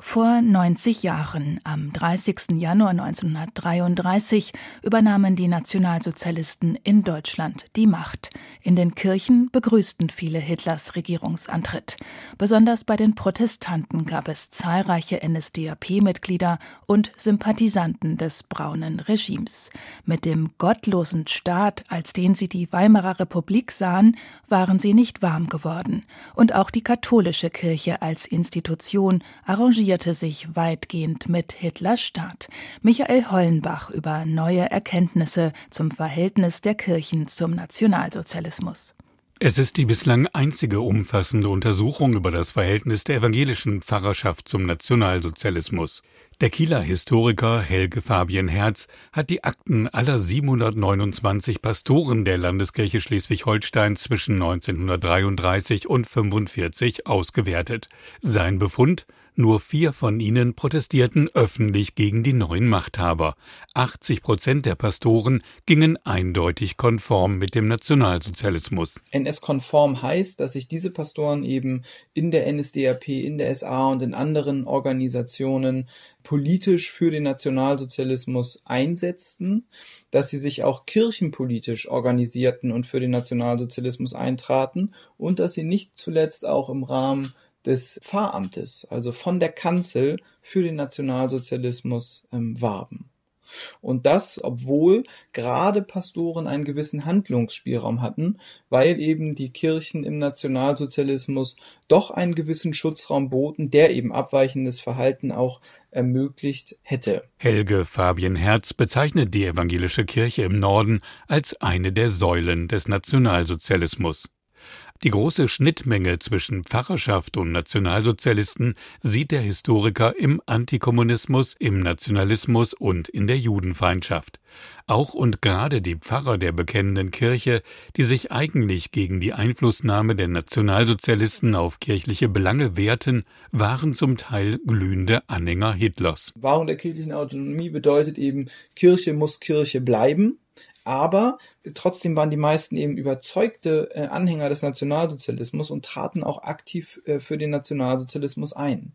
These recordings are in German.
vor 90 Jahren, am 30. Januar 1933, übernahmen die Nationalsozialisten in Deutschland die Macht. In den Kirchen begrüßten viele Hitlers Regierungsantritt. Besonders bei den Protestanten gab es zahlreiche NSDAP-Mitglieder und Sympathisanten des braunen Regimes. Mit dem gottlosen Staat, als den sie die Weimarer Republik sahen, waren sie nicht warm geworden. Und auch die katholische Kirche als Institution arrangierte arrangierte sich weitgehend mit Hitlers Staat. Michael Hollenbach über neue Erkenntnisse zum Verhältnis der Kirchen zum Nationalsozialismus. Es ist die bislang einzige umfassende Untersuchung über das Verhältnis der evangelischen Pfarrerschaft zum Nationalsozialismus. Der Kieler Historiker Helge Fabian Herz hat die Akten aller 729 Pastoren der Landeskirche Schleswig-Holstein zwischen 1933 und 1945 ausgewertet. Sein Befund nur vier von ihnen protestierten öffentlich gegen die neuen Machthaber. 80 Prozent der Pastoren gingen eindeutig konform mit dem Nationalsozialismus. NS-konform heißt, dass sich diese Pastoren eben in der NSDAP, in der SA und in anderen Organisationen politisch für den Nationalsozialismus einsetzten, dass sie sich auch kirchenpolitisch organisierten und für den Nationalsozialismus eintraten und dass sie nicht zuletzt auch im Rahmen des Pfarramtes, also von der Kanzel für den Nationalsozialismus ähm, warben. Und das, obwohl gerade Pastoren einen gewissen Handlungsspielraum hatten, weil eben die Kirchen im Nationalsozialismus doch einen gewissen Schutzraum boten, der eben abweichendes Verhalten auch ermöglicht hätte. Helge Fabian Herz bezeichnet die evangelische Kirche im Norden als eine der Säulen des Nationalsozialismus. Die große Schnittmenge zwischen Pfarrerschaft und Nationalsozialisten sieht der Historiker im Antikommunismus, im Nationalismus und in der Judenfeindschaft. Auch und gerade die Pfarrer der bekennenden Kirche, die sich eigentlich gegen die Einflussnahme der Nationalsozialisten auf kirchliche Belange wehrten, waren zum Teil glühende Anhänger Hitlers. Wahrung der kirchlichen Autonomie bedeutet eben, Kirche muss Kirche bleiben aber trotzdem waren die meisten eben überzeugte äh, Anhänger des Nationalsozialismus und traten auch aktiv äh, für den Nationalsozialismus ein.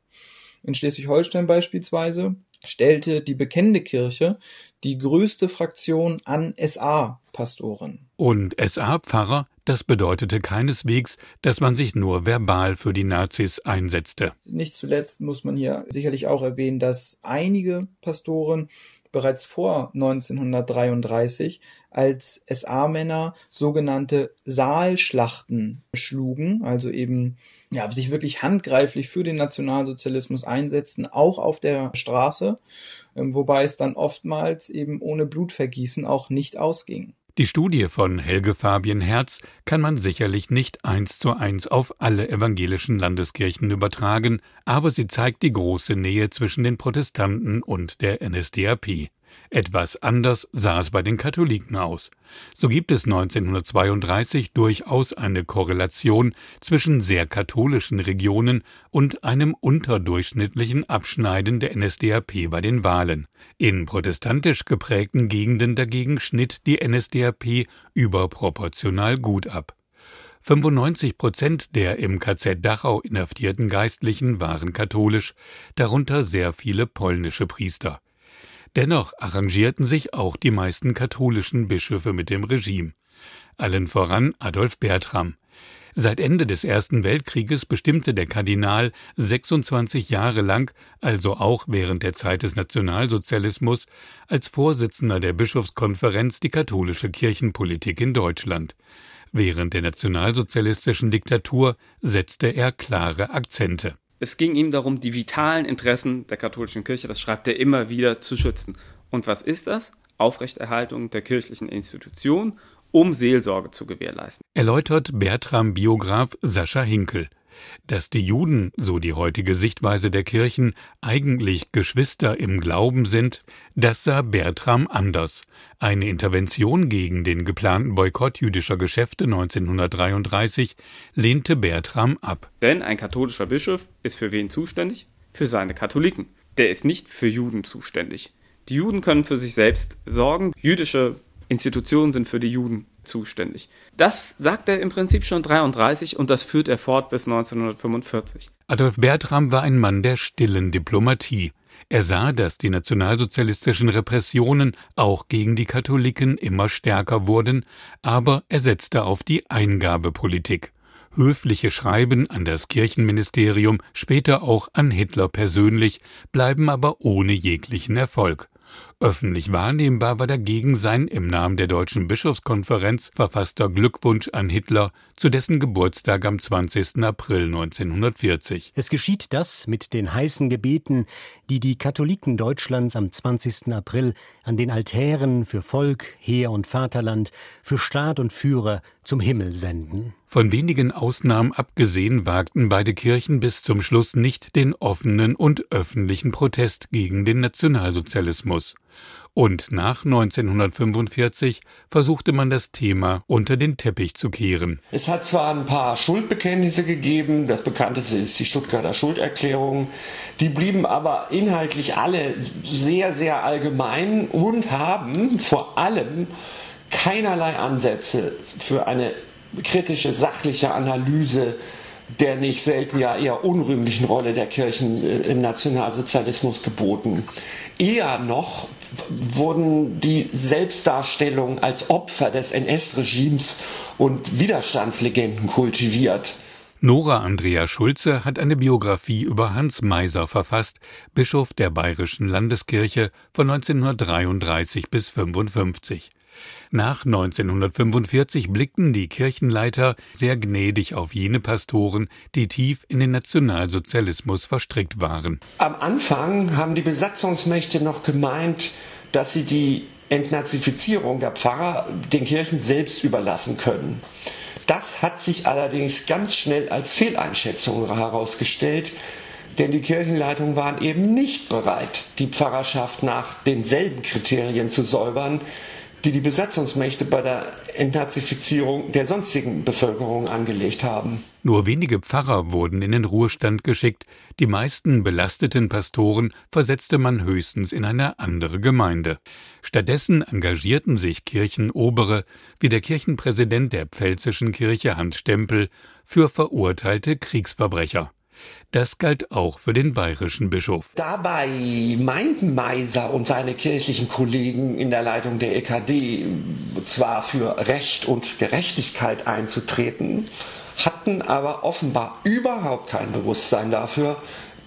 In Schleswig-Holstein beispielsweise stellte die bekennende Kirche die größte Fraktion an SA-Pastoren. Und SA-Pfarrer, das bedeutete keineswegs, dass man sich nur verbal für die Nazis einsetzte. Nicht zuletzt muss man hier sicherlich auch erwähnen, dass einige Pastoren bereits vor 1933 als SA-Männer sogenannte Saalschlachten schlugen, also eben ja, sich wirklich handgreiflich für den Nationalsozialismus einsetzten, auch auf der Straße, ähm, wobei es dann oftmals eben ohne Blutvergießen auch nicht ausging. Die Studie von Helge Fabian Herz kann man sicherlich nicht eins zu eins auf alle evangelischen Landeskirchen übertragen, aber sie zeigt die große Nähe zwischen den Protestanten und der NSDAP. Etwas anders sah es bei den Katholiken aus. So gibt es 1932 durchaus eine Korrelation zwischen sehr katholischen Regionen und einem unterdurchschnittlichen Abschneiden der NSDAP bei den Wahlen. In protestantisch geprägten Gegenden dagegen schnitt die NSDAP überproportional gut ab. 95 Prozent der im KZ Dachau inhaftierten Geistlichen waren katholisch, darunter sehr viele polnische Priester. Dennoch arrangierten sich auch die meisten katholischen Bischöfe mit dem Regime. Allen voran Adolf Bertram. Seit Ende des Ersten Weltkrieges bestimmte der Kardinal 26 Jahre lang, also auch während der Zeit des Nationalsozialismus, als Vorsitzender der Bischofskonferenz die katholische Kirchenpolitik in Deutschland. Während der nationalsozialistischen Diktatur setzte er klare Akzente. Es ging ihm darum, die vitalen Interessen der katholischen Kirche, das schreibt er immer wieder, zu schützen. Und was ist das? Aufrechterhaltung der kirchlichen Institution, um Seelsorge zu gewährleisten. Erläutert Bertram Biograf Sascha Hinkel dass die Juden, so die heutige Sichtweise der Kirchen, eigentlich Geschwister im Glauben sind, das sah Bertram anders. Eine Intervention gegen den geplanten Boykott jüdischer Geschäfte 1933 lehnte Bertram ab. Denn ein katholischer Bischof ist für wen zuständig? Für seine Katholiken. Der ist nicht für Juden zuständig. Die Juden können für sich selbst sorgen. Jüdische Institutionen sind für die Juden zuständig. Das sagt er im Prinzip schon 33 und das führt er fort bis 1945. Adolf Bertram war ein Mann der stillen Diplomatie. Er sah, dass die nationalsozialistischen Repressionen auch gegen die Katholiken immer stärker wurden, aber er setzte auf die Eingabepolitik. Höfliche Schreiben an das Kirchenministerium, später auch an Hitler persönlich, bleiben aber ohne jeglichen Erfolg. Öffentlich wahrnehmbar war dagegen sein im Namen der Deutschen Bischofskonferenz verfasster Glückwunsch an Hitler zu dessen Geburtstag am 20. April 1940. Es geschieht das mit den heißen Gebeten, die die Katholiken Deutschlands am 20. April an den Altären für Volk, Heer und Vaterland, für Staat und Führer zum Himmel senden. Von wenigen Ausnahmen abgesehen wagten beide Kirchen bis zum Schluss nicht den offenen und öffentlichen Protest gegen den Nationalsozialismus. Und nach 1945 versuchte man das Thema unter den Teppich zu kehren. Es hat zwar ein paar Schuldbekenntnisse gegeben, das bekannteste ist die Stuttgarter Schulderklärung, die blieben aber inhaltlich alle sehr, sehr allgemein und haben vor allem keinerlei Ansätze für eine kritische, sachliche Analyse der nicht selten ja eher unrühmlichen Rolle der Kirchen äh, im Nationalsozialismus geboten. Eher noch wurden die Selbstdarstellungen als Opfer des NS-Regimes und Widerstandslegenden kultiviert. Nora Andrea Schulze hat eine Biografie über Hans Meiser verfasst, Bischof der Bayerischen Landeskirche von 1933 bis 55. Nach 1945 blickten die Kirchenleiter sehr gnädig auf jene Pastoren, die tief in den Nationalsozialismus verstrickt waren. Am Anfang haben die Besatzungsmächte noch gemeint, dass sie die Entnazifizierung der Pfarrer den Kirchen selbst überlassen können. Das hat sich allerdings ganz schnell als Fehleinschätzung herausgestellt, denn die Kirchenleitungen waren eben nicht bereit, die Pfarrerschaft nach denselben Kriterien zu säubern, die die Besatzungsmächte bei der Entnazifizierung der sonstigen Bevölkerung angelegt haben. Nur wenige Pfarrer wurden in den Ruhestand geschickt, die meisten belasteten Pastoren versetzte man höchstens in eine andere Gemeinde. Stattdessen engagierten sich Kirchenobere, wie der Kirchenpräsident der Pfälzischen Kirche Hans Stempel, für verurteilte Kriegsverbrecher. Das galt auch für den bayerischen Bischof. Dabei meinten Meiser und seine kirchlichen Kollegen in der Leitung der EKD zwar für Recht und Gerechtigkeit einzutreten, hatten aber offenbar überhaupt kein Bewusstsein dafür,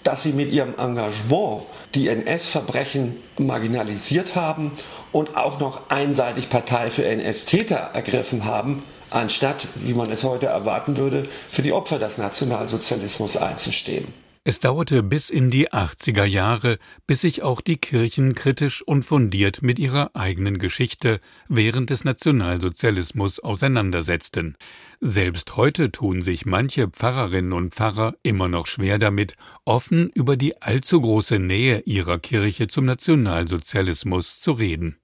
dass sie mit ihrem Engagement die NS-Verbrechen marginalisiert haben und auch noch einseitig Partei für NS-Täter ergriffen haben, anstatt, wie man es heute erwarten würde, für die Opfer des Nationalsozialismus einzustehen. Es dauerte bis in die 80er Jahre, bis sich auch die Kirchen kritisch und fundiert mit ihrer eigenen Geschichte während des Nationalsozialismus auseinandersetzten. Selbst heute tun sich manche Pfarrerinnen und Pfarrer immer noch schwer damit, offen über die allzu große Nähe ihrer Kirche zum Nationalsozialismus zu reden.